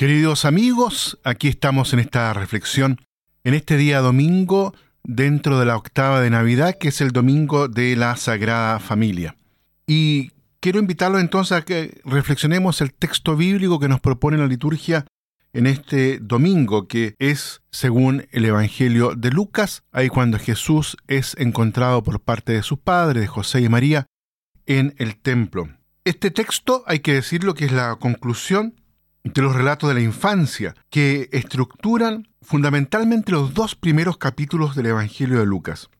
Queridos amigos, aquí estamos en esta reflexión, en este día domingo, dentro de la octava de Navidad, que es el domingo de la Sagrada Familia. Y quiero invitarlo entonces a que reflexionemos el texto bíblico que nos propone la liturgia en este domingo, que es según el Evangelio de Lucas, ahí cuando Jesús es encontrado por parte de sus padres, de José y María, en el templo. Este texto, hay que decirlo que es la conclusión de los relatos de la infancia, que estructuran fundamentalmente los dos primeros capítulos del Evangelio de Lucas.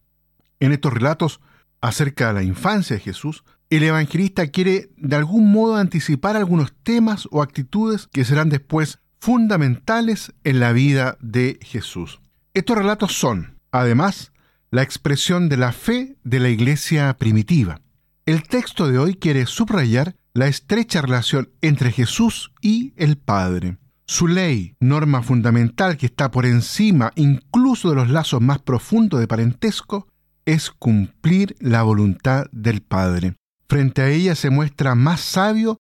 En estos relatos acerca de la infancia de Jesús, el evangelista quiere de algún modo anticipar algunos temas o actitudes que serán después fundamentales en la vida de Jesús. Estos relatos son, además, la expresión de la fe de la iglesia primitiva. El texto de hoy quiere subrayar la estrecha relación entre Jesús y el Padre. Su ley, norma fundamental que está por encima incluso de los lazos más profundos de parentesco, es cumplir la voluntad del Padre. Frente a ella se muestra más sabio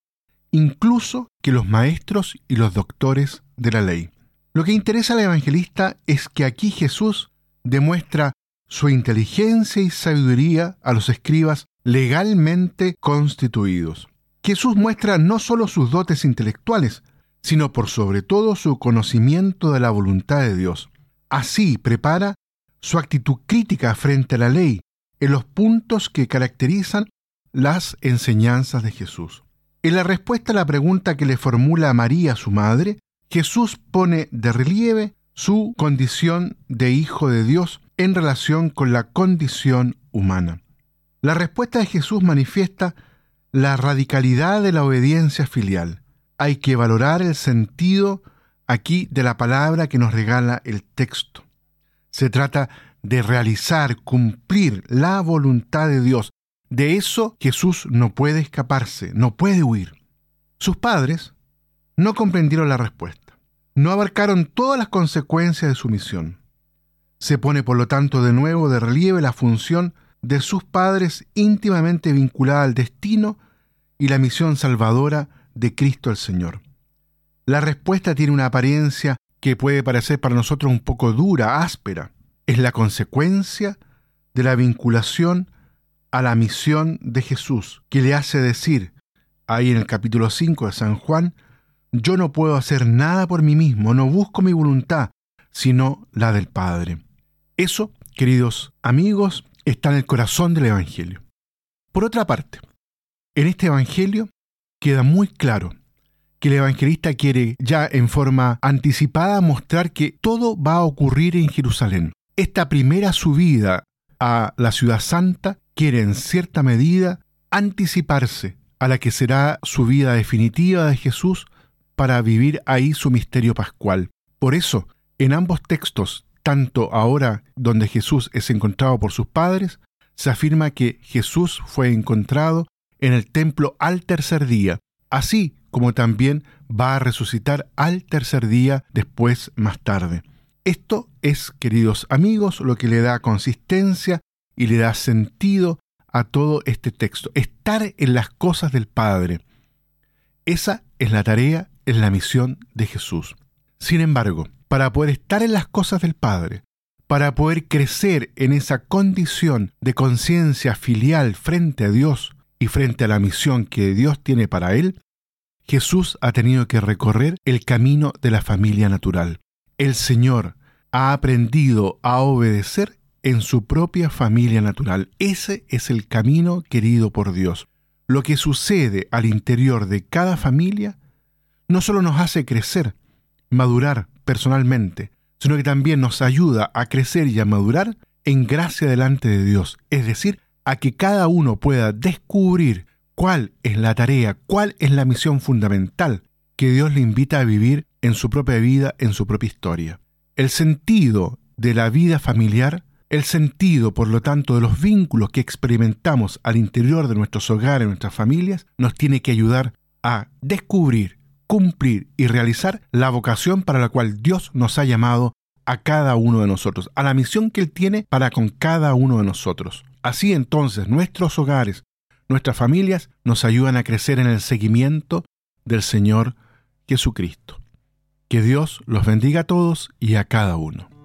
incluso que los maestros y los doctores de la ley. Lo que interesa al evangelista es que aquí Jesús demuestra su inteligencia y sabiduría a los escribas legalmente constituidos. Jesús muestra no solo sus dotes intelectuales, sino por sobre todo su conocimiento de la voluntad de Dios. Así prepara su actitud crítica frente a la ley en los puntos que caracterizan las enseñanzas de Jesús. En la respuesta a la pregunta que le formula María, su madre, Jesús pone de relieve su condición de hijo de Dios en relación con la condición humana. La respuesta de Jesús manifiesta la radicalidad de la obediencia filial. Hay que valorar el sentido aquí de la palabra que nos regala el texto. Se trata de realizar, cumplir la voluntad de Dios. De eso Jesús no puede escaparse, no puede huir. Sus padres no comprendieron la respuesta, no abarcaron todas las consecuencias de su misión. Se pone por lo tanto de nuevo de relieve la función de sus padres íntimamente vinculada al destino y la misión salvadora de Cristo el Señor. La respuesta tiene una apariencia que puede parecer para nosotros un poco dura, áspera. Es la consecuencia de la vinculación a la misión de Jesús, que le hace decir, ahí en el capítulo 5 de San Juan, yo no puedo hacer nada por mí mismo, no busco mi voluntad, sino la del Padre. Eso, queridos amigos, está en el corazón del Evangelio. Por otra parte, en este Evangelio queda muy claro que el evangelista quiere ya en forma anticipada mostrar que todo va a ocurrir en Jerusalén. Esta primera subida a la ciudad santa quiere en cierta medida anticiparse a la que será su vida definitiva de Jesús para vivir ahí su misterio pascual. Por eso, en ambos textos tanto ahora donde Jesús es encontrado por sus padres, se afirma que Jesús fue encontrado en el templo al tercer día, así como también va a resucitar al tercer día después más tarde. Esto es, queridos amigos, lo que le da consistencia y le da sentido a todo este texto, estar en las cosas del Padre. Esa es la tarea, es la misión de Jesús. Sin embargo, para poder estar en las cosas del Padre, para poder crecer en esa condición de conciencia filial frente a Dios y frente a la misión que Dios tiene para él, Jesús ha tenido que recorrer el camino de la familia natural. El Señor ha aprendido a obedecer en su propia familia natural. Ese es el camino querido por Dios. Lo que sucede al interior de cada familia no solo nos hace crecer, madurar, personalmente, sino que también nos ayuda a crecer y a madurar en gracia delante de Dios, es decir, a que cada uno pueda descubrir cuál es la tarea, cuál es la misión fundamental que Dios le invita a vivir en su propia vida, en su propia historia. El sentido de la vida familiar, el sentido, por lo tanto, de los vínculos que experimentamos al interior de nuestros hogares, nuestras familias, nos tiene que ayudar a descubrir cumplir y realizar la vocación para la cual Dios nos ha llamado a cada uno de nosotros, a la misión que Él tiene para con cada uno de nosotros. Así entonces nuestros hogares, nuestras familias nos ayudan a crecer en el seguimiento del Señor Jesucristo. Que Dios los bendiga a todos y a cada uno.